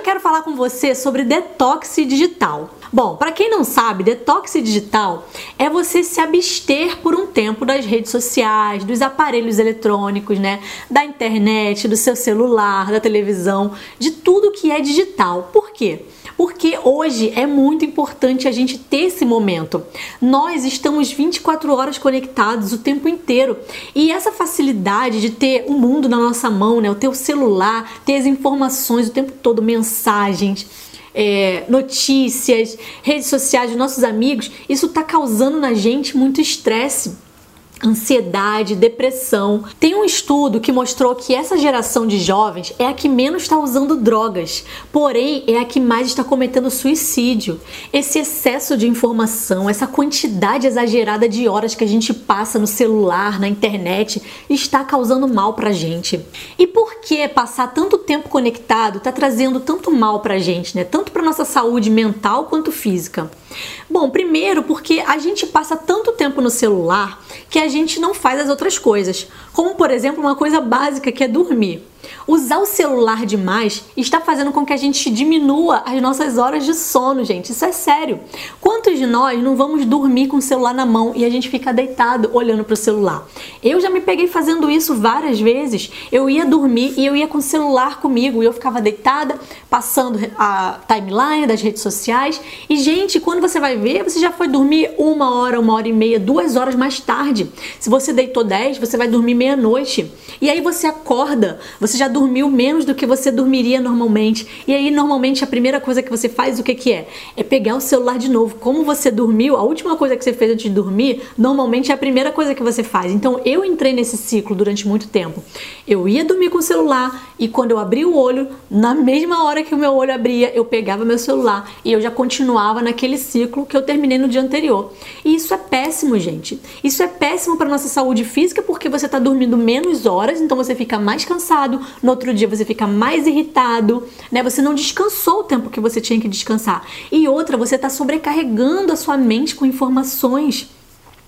eu quero falar com você sobre detox digital. Bom, para quem não sabe, detox digital é você se abster por um tempo das redes sociais, dos aparelhos eletrônicos, né, da internet, do seu celular, da televisão, de tudo que é digital. Por quê? Porque hoje é muito importante a gente ter esse momento. Nós estamos 24 horas conectados o tempo inteiro. E essa facilidade de ter o mundo na nossa mão, né, o teu celular, ter as informações o tempo todo, mensagens, é, notícias, redes sociais nossos amigos, isso está causando na gente muito estresse ansiedade, depressão. Tem um estudo que mostrou que essa geração de jovens é a que menos está usando drogas, porém é a que mais está cometendo suicídio. Esse excesso de informação, essa quantidade exagerada de horas que a gente passa no celular, na internet, está causando mal pra gente. E por que passar tanto tempo conectado está trazendo tanto mal pra gente, né? Tanto para nossa saúde mental quanto física. Bom, primeiro porque a gente passa tanto tempo no celular que a gente não faz as outras coisas, como por exemplo uma coisa básica que é dormir. Usar o celular demais está fazendo com que a gente diminua as nossas horas de sono, gente. Isso é sério. Quantos de nós não vamos dormir com o celular na mão e a gente fica deitado olhando para o celular? Eu já me peguei fazendo isso várias vezes. Eu ia dormir e eu ia com o celular comigo e eu ficava deitada, passando a timeline das redes sociais. E, gente, quando você vai ver, você já foi dormir uma hora, uma hora e meia, duas horas mais tarde. Se você deitou 10, você vai dormir meia-noite. E aí você acorda, você já dormiu menos do que você dormiria normalmente. E aí, normalmente, a primeira coisa que você faz, o que, que é? É pegar o celular de novo. Como você dormiu, a última coisa que você fez antes de dormir, normalmente é a primeira coisa que você faz. Então, eu entrei nesse ciclo durante muito tempo. Eu ia dormir com o celular e quando eu abri o olho, na mesma hora que o meu olho abria, eu pegava meu celular e eu já continuava naquele ciclo que eu terminei no dia anterior. E isso é péssimo, gente. Isso é péssimo para nossa saúde física porque você está dormindo menos horas, então você fica mais cansado, no outro dia você fica mais irritado, né? Você não descansou o tempo que você tinha que descansar. E outra, você está sobrecarregando a sua mente com informações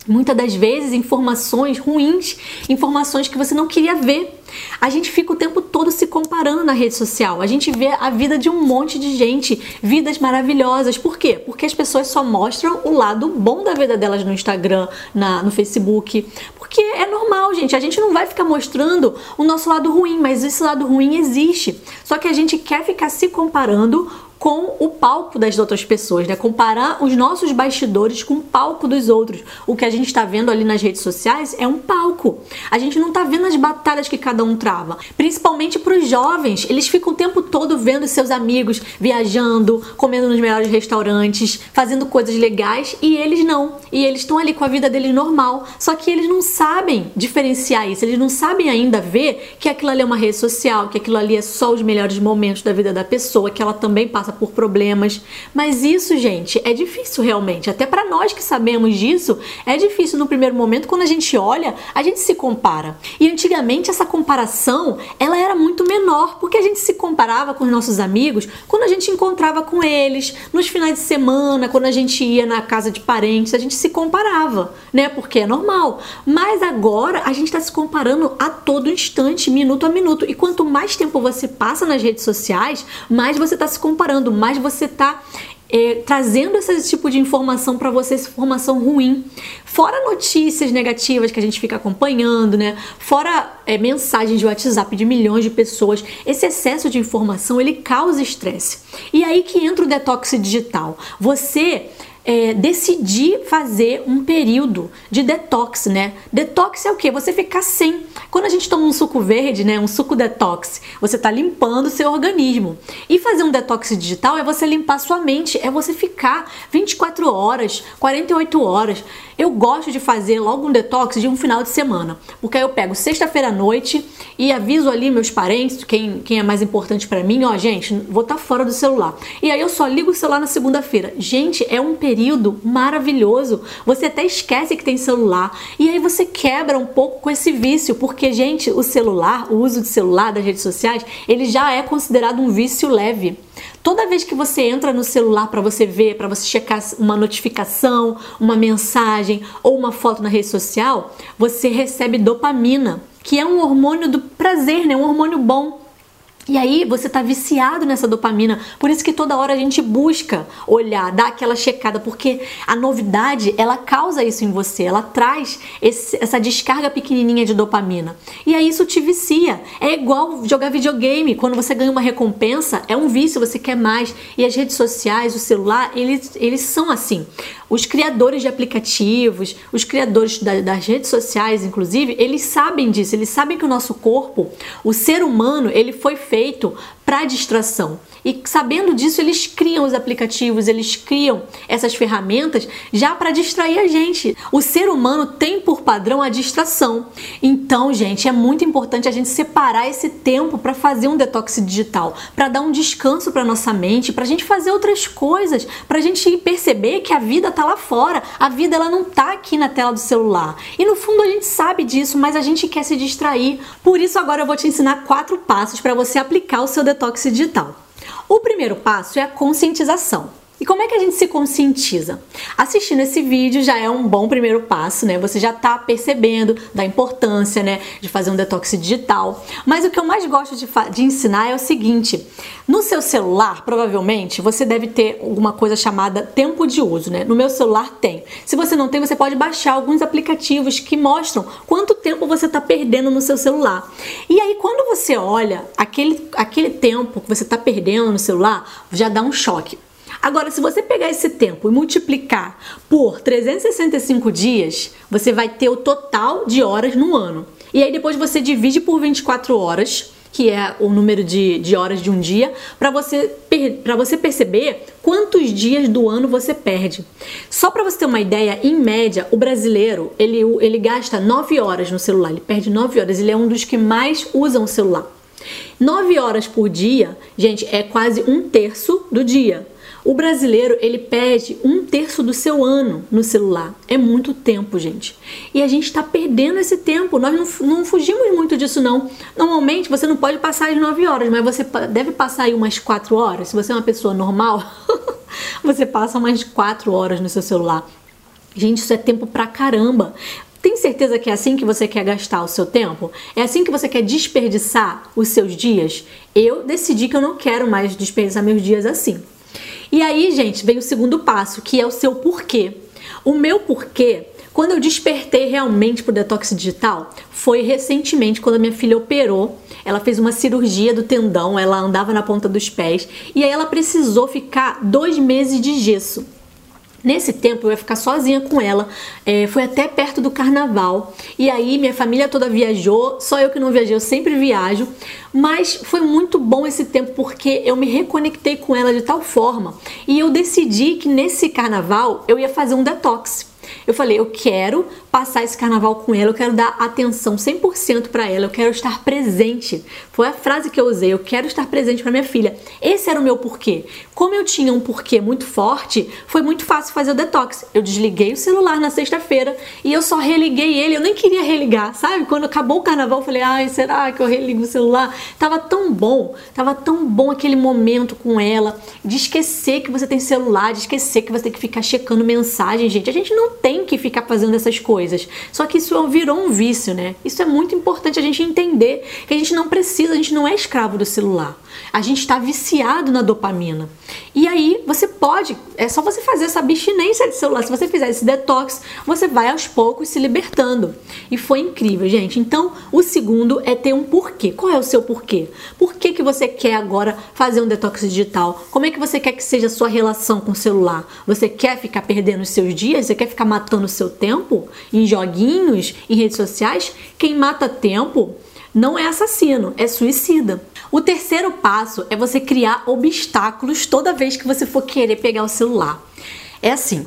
Muitas das vezes informações ruins, informações que você não queria ver. A gente fica o tempo todo se comparando na rede social. A gente vê a vida de um monte de gente, vidas maravilhosas. Por quê? Porque as pessoas só mostram o lado bom da vida delas no Instagram, na, no Facebook. Porque é normal, gente. A gente não vai ficar mostrando o nosso lado ruim, mas esse lado ruim existe. Só que a gente quer ficar se comparando com o palco das outras pessoas, né? Comparar os nossos bastidores com o palco dos outros. O que a gente está vendo ali nas redes sociais é um palco. A gente não está vendo as batalhas que cada um trava. Principalmente para os jovens, eles ficam o tempo todo vendo seus amigos viajando, comendo nos melhores restaurantes, fazendo coisas legais e eles não. E eles estão ali com a vida deles normal. Só que eles não sabem diferenciar isso. Eles não sabem ainda ver que aquilo ali é uma rede social, que aquilo ali é só os melhores momentos da vida da pessoa, que ela também passa passa por problemas. Mas isso, gente, é difícil realmente. Até para nós que sabemos disso, é difícil no primeiro momento quando a gente olha, a gente se compara. E antigamente essa comparação, ela era muito menor, porque a gente se comparava com os nossos amigos quando a gente encontrava com eles nos finais de semana, quando a gente ia na casa de parentes, a gente se comparava, né? Porque é normal. Mas agora a gente está se comparando a todo instante, minuto a minuto. E quanto mais tempo você passa nas redes sociais, mais você está se comparando falando, mais você está é, trazendo esse tipo de informação para você, essa informação ruim. Fora notícias negativas que a gente fica acompanhando, né? Fora é, mensagens de WhatsApp de milhões de pessoas. Esse excesso de informação ele causa estresse. E aí que entra o detox digital. Você é, decidir fazer um período de detox, né? Detox é o que? Você ficar sem. Quando a gente toma um suco verde, né? Um suco detox, você tá limpando o seu organismo. E fazer um detox digital é você limpar sua mente, é você ficar 24 horas, 48 horas. Eu gosto de fazer logo um detox de um final de semana, porque aí eu pego sexta-feira à noite e aviso ali meus parentes, quem, quem é mais importante para mim, ó, gente, vou estar tá fora do celular. E aí eu só ligo o celular na segunda-feira. Gente, é um período período maravilhoso. Você até esquece que tem celular e aí você quebra um pouco com esse vício, porque gente, o celular, o uso de celular das redes sociais, ele já é considerado um vício leve. Toda vez que você entra no celular para você ver, para você checar uma notificação, uma mensagem ou uma foto na rede social, você recebe dopamina, que é um hormônio do prazer, né? Um hormônio bom. E aí você tá viciado nessa dopamina, por isso que toda hora a gente busca olhar, dar aquela checada, porque a novidade ela causa isso em você, ela traz esse, essa descarga pequenininha de dopamina. E aí isso te vicia. É igual jogar videogame, quando você ganha uma recompensa, é um vício, você quer mais. E as redes sociais, o celular, eles, eles são assim. Os criadores de aplicativos, os criadores da, das redes sociais, inclusive, eles sabem disso, eles sabem que o nosso corpo, o ser humano, ele foi feito para distração. E sabendo disso, eles criam os aplicativos, eles criam essas ferramentas já para distrair a gente. O ser humano tem por padrão a distração. Então, gente, é muito importante a gente separar esse tempo para fazer um detox digital, para dar um descanso para nossa mente, para a gente fazer outras coisas, para a gente perceber que a vida tá lá fora, a vida ela não tá aqui na tela do celular. E no fundo a gente sabe disso, mas a gente quer se distrair. Por isso agora eu vou te ensinar quatro passos para você aplicar o seu detox digital. O primeiro passo é a conscientização. E como é que a gente se conscientiza? Assistindo esse vídeo já é um bom primeiro passo, né? Você já está percebendo da importância, né, de fazer um detox digital. Mas o que eu mais gosto de, de ensinar é o seguinte: no seu celular, provavelmente, você deve ter alguma coisa chamada tempo de uso, né? No meu celular tem. Se você não tem, você pode baixar alguns aplicativos que mostram quanto tempo você está perdendo no seu celular. E aí, quando você olha aquele, aquele tempo que você está perdendo no celular, já dá um choque. Agora, se você pegar esse tempo e multiplicar por 365 dias, você vai ter o total de horas no ano. E aí depois você divide por 24 horas, que é o número de, de horas de um dia, para você, para você perceber quantos dias do ano você perde. Só para você ter uma ideia, em média, o brasileiro ele, ele gasta 9 horas no celular, ele perde 9 horas, ele é um dos que mais usam o celular. 9 horas por dia, gente, é quase um terço do dia. O brasileiro ele perde um terço do seu ano no celular. É muito tempo, gente. E a gente está perdendo esse tempo. Nós não, não, fugimos muito disso, não. Normalmente você não pode passar as 9 horas, mas você deve passar aí umas 4 horas. Se você é uma pessoa normal, você passa umas 4 horas no seu celular. Gente, isso é tempo pra caramba. Tem certeza que é assim que você quer gastar o seu tempo? É assim que você quer desperdiçar os seus dias? Eu decidi que eu não quero mais desperdiçar meus dias assim. E aí, gente, vem o segundo passo, que é o seu porquê. O meu porquê quando eu despertei realmente pro detox digital foi recentemente quando a minha filha operou. Ela fez uma cirurgia do tendão, ela andava na ponta dos pés e aí ela precisou ficar dois meses de gesso. Nesse tempo eu ia ficar sozinha com ela, é, foi até perto do carnaval. E aí minha família toda viajou, só eu que não viajei, eu sempre viajo. Mas foi muito bom esse tempo porque eu me reconectei com ela de tal forma. E eu decidi que nesse carnaval eu ia fazer um detox. Eu falei, eu quero passar esse carnaval com ela, eu quero dar atenção 100% para ela, eu quero estar presente. Foi a frase que eu usei, eu quero estar presente para minha filha. Esse era o meu porquê. Como eu tinha um porquê muito forte, foi muito fácil fazer o detox. Eu desliguei o celular na sexta-feira e eu só religuei ele, eu nem queria religar, sabe? Quando acabou o carnaval, eu falei, ai, será que eu religo o celular? Tava tão bom, tava tão bom aquele momento com ela, de esquecer que você tem celular, de esquecer que você tem que ficar checando mensagem, gente. A gente não tem que ficar fazendo essas coisas. Só que isso virou um vício, né? Isso é muito importante a gente entender que a gente não precisa, a gente não é escravo do celular. A gente está viciado na dopamina. E aí você pode, é só você fazer essa abstinência de celular. Se você fizer esse detox, você vai aos poucos se libertando. E foi incrível, gente. Então, o segundo é ter um porquê. Qual é o seu porquê? Por que, que você quer agora fazer um detox digital? Como é que você quer que seja a sua relação com o celular? Você quer ficar perdendo os seus dias? Você quer ficar matando o seu tempo em joguinhos, em redes sociais? Quem mata tempo não é assassino, é suicida. O terceiro passo é você criar obstáculos toda vez que você for querer pegar o celular. É assim,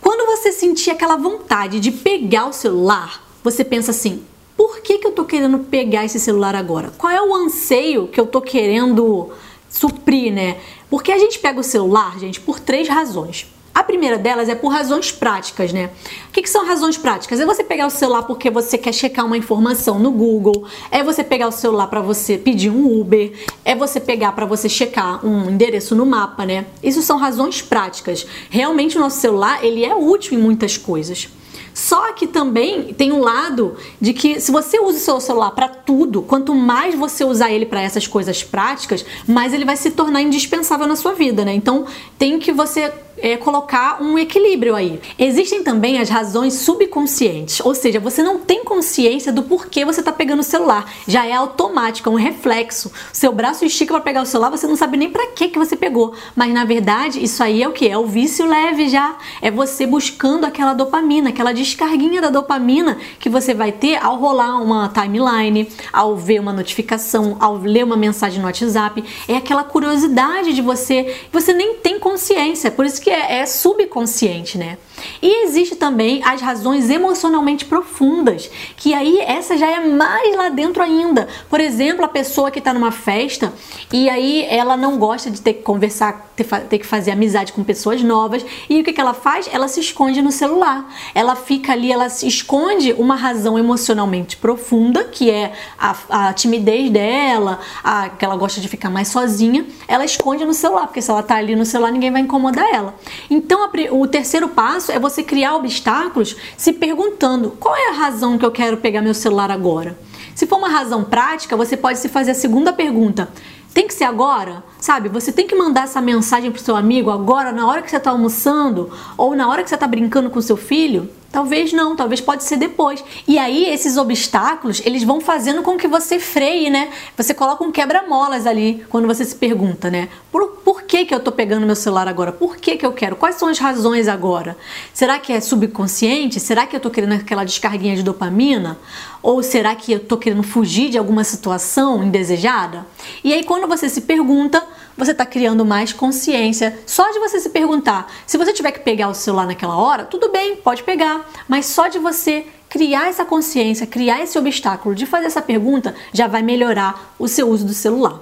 quando você sentir aquela vontade de pegar o celular, você pensa assim: por que, que eu tô querendo pegar esse celular agora? Qual é o anseio que eu tô querendo suprir, né? Porque a gente pega o celular, gente, por três razões. Primeira delas é por razões práticas, né? O que, que, são razões práticas? É você pegar o celular porque você quer checar uma informação no Google, é você pegar o celular para você pedir um Uber, é você pegar para você checar um endereço no mapa, né? Isso são razões práticas. Realmente o nosso celular ele é útil em muitas coisas. Só que também tem um lado de que se você usa o seu celular para tudo, quanto mais você usar ele para essas coisas práticas, mais ele vai se tornar indispensável na sua vida, né? Então tem que você é, colocar um equilíbrio aí. Existem também as razões subconscientes, ou seja, você não tem consciência do porquê você está pegando o celular, já é automático, é um reflexo. Seu braço estica para pegar o celular, você não sabe nem para que que você pegou, mas na verdade isso aí é o que é o vício leve já, é você buscando aquela dopamina, aquela descarguinha da dopamina que você vai ter ao rolar uma timeline, ao ver uma notificação, ao ler uma mensagem no WhatsApp, é aquela curiosidade de você, você nem tem consciência, por isso que é, é subconsciente, né? E existe também as razões emocionalmente profundas, que aí essa já é mais lá dentro ainda. Por exemplo, a pessoa que está numa festa e aí ela não gosta de ter que conversar, ter, ter, que fazer amizade com pessoas novas, e o que, que ela faz? Ela se esconde no celular. Ela fica ali, ela se esconde uma razão emocionalmente profunda, que é a, a timidez dela, a, que ela gosta de ficar mais sozinha, ela esconde no celular, porque se ela está ali no celular, ninguém vai incomodar ela. Então, a, o terceiro passo é você criar obstáculos se perguntando qual é a razão que eu quero pegar meu celular agora. Se for uma razão prática, você pode se fazer a segunda pergunta: tem que ser agora? Sabe, você tem que mandar essa mensagem pro seu amigo agora, na hora que você está almoçando ou na hora que você está brincando com seu filho? Talvez não, talvez pode ser depois. E aí esses obstáculos, eles vão fazendo com que você freie, né? Você coloca um quebra-molas ali quando você se pergunta, né? Por, por que que eu tô pegando meu celular agora? Por que que eu quero? Quais são as razões agora? Será que é subconsciente? Será que eu tô querendo aquela descarguinha de dopamina? Ou será que eu tô querendo fugir de alguma situação indesejada? E aí quando você se pergunta, você está criando mais consciência. Só de você se perguntar, se você tiver que pegar o celular naquela hora, tudo bem, pode pegar, mas só de você criar essa consciência, criar esse obstáculo de fazer essa pergunta, já vai melhorar o seu uso do celular.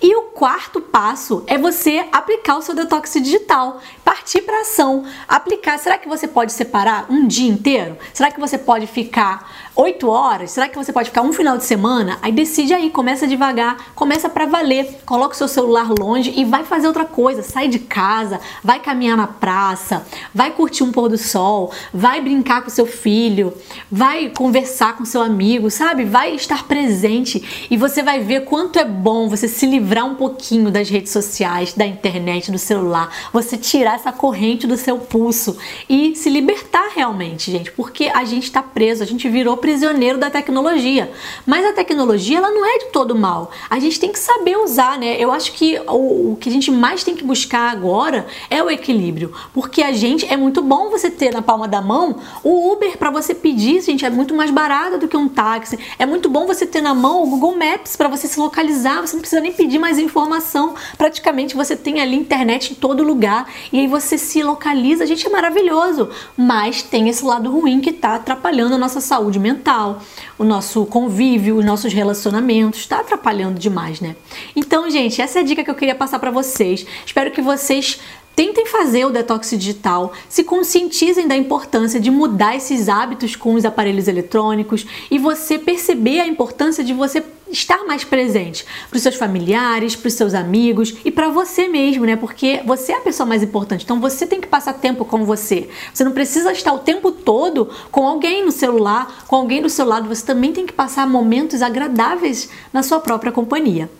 E o quarto passo é você aplicar o seu detox digital, partir para ação, aplicar. Será que você pode separar um dia inteiro? Será que você pode ficar oito horas? Será que você pode ficar um final de semana? Aí decide aí, começa devagar, começa para valer. Coloca o seu celular longe e vai fazer outra coisa. Sai de casa, vai caminhar na praça, vai curtir um pôr do sol, vai brincar com seu filho, vai conversar com seu amigo, sabe? Vai estar presente e você vai ver quanto é bom você se livrar um pouquinho das redes sociais, da internet, do celular, você tirar essa corrente do seu pulso e se libertar realmente, gente, porque a gente está preso, a gente virou prisioneiro da tecnologia. Mas a tecnologia ela não é de todo mal. A gente tem que saber usar, né? Eu acho que o, o que a gente mais tem que buscar agora é o equilíbrio, porque a gente é muito bom você ter na palma da mão o Uber para você pedir, gente, é muito mais barato do que um táxi. É muito bom você ter na mão o Google Maps para você se localizar, você não precisa nem pedir mais informação. Praticamente você tem ali internet em todo lugar e aí você se localiza. Gente é maravilhoso, mas tem esse lado ruim que está atrapalhando a nossa saúde mental, o nosso convívio, os nossos relacionamentos, está atrapalhando demais, né? Então, gente, essa é a dica que eu queria passar para vocês. Espero que vocês Tentem fazer o detox digital, se conscientizem da importância de mudar esses hábitos com os aparelhos eletrônicos e você perceber a importância de você estar mais presente para os seus familiares, para os seus amigos e para você mesmo, né? Porque você é a pessoa mais importante. Então você tem que passar tempo com você. Você não precisa estar o tempo todo com alguém no celular, com alguém do seu lado. Você também tem que passar momentos agradáveis na sua própria companhia.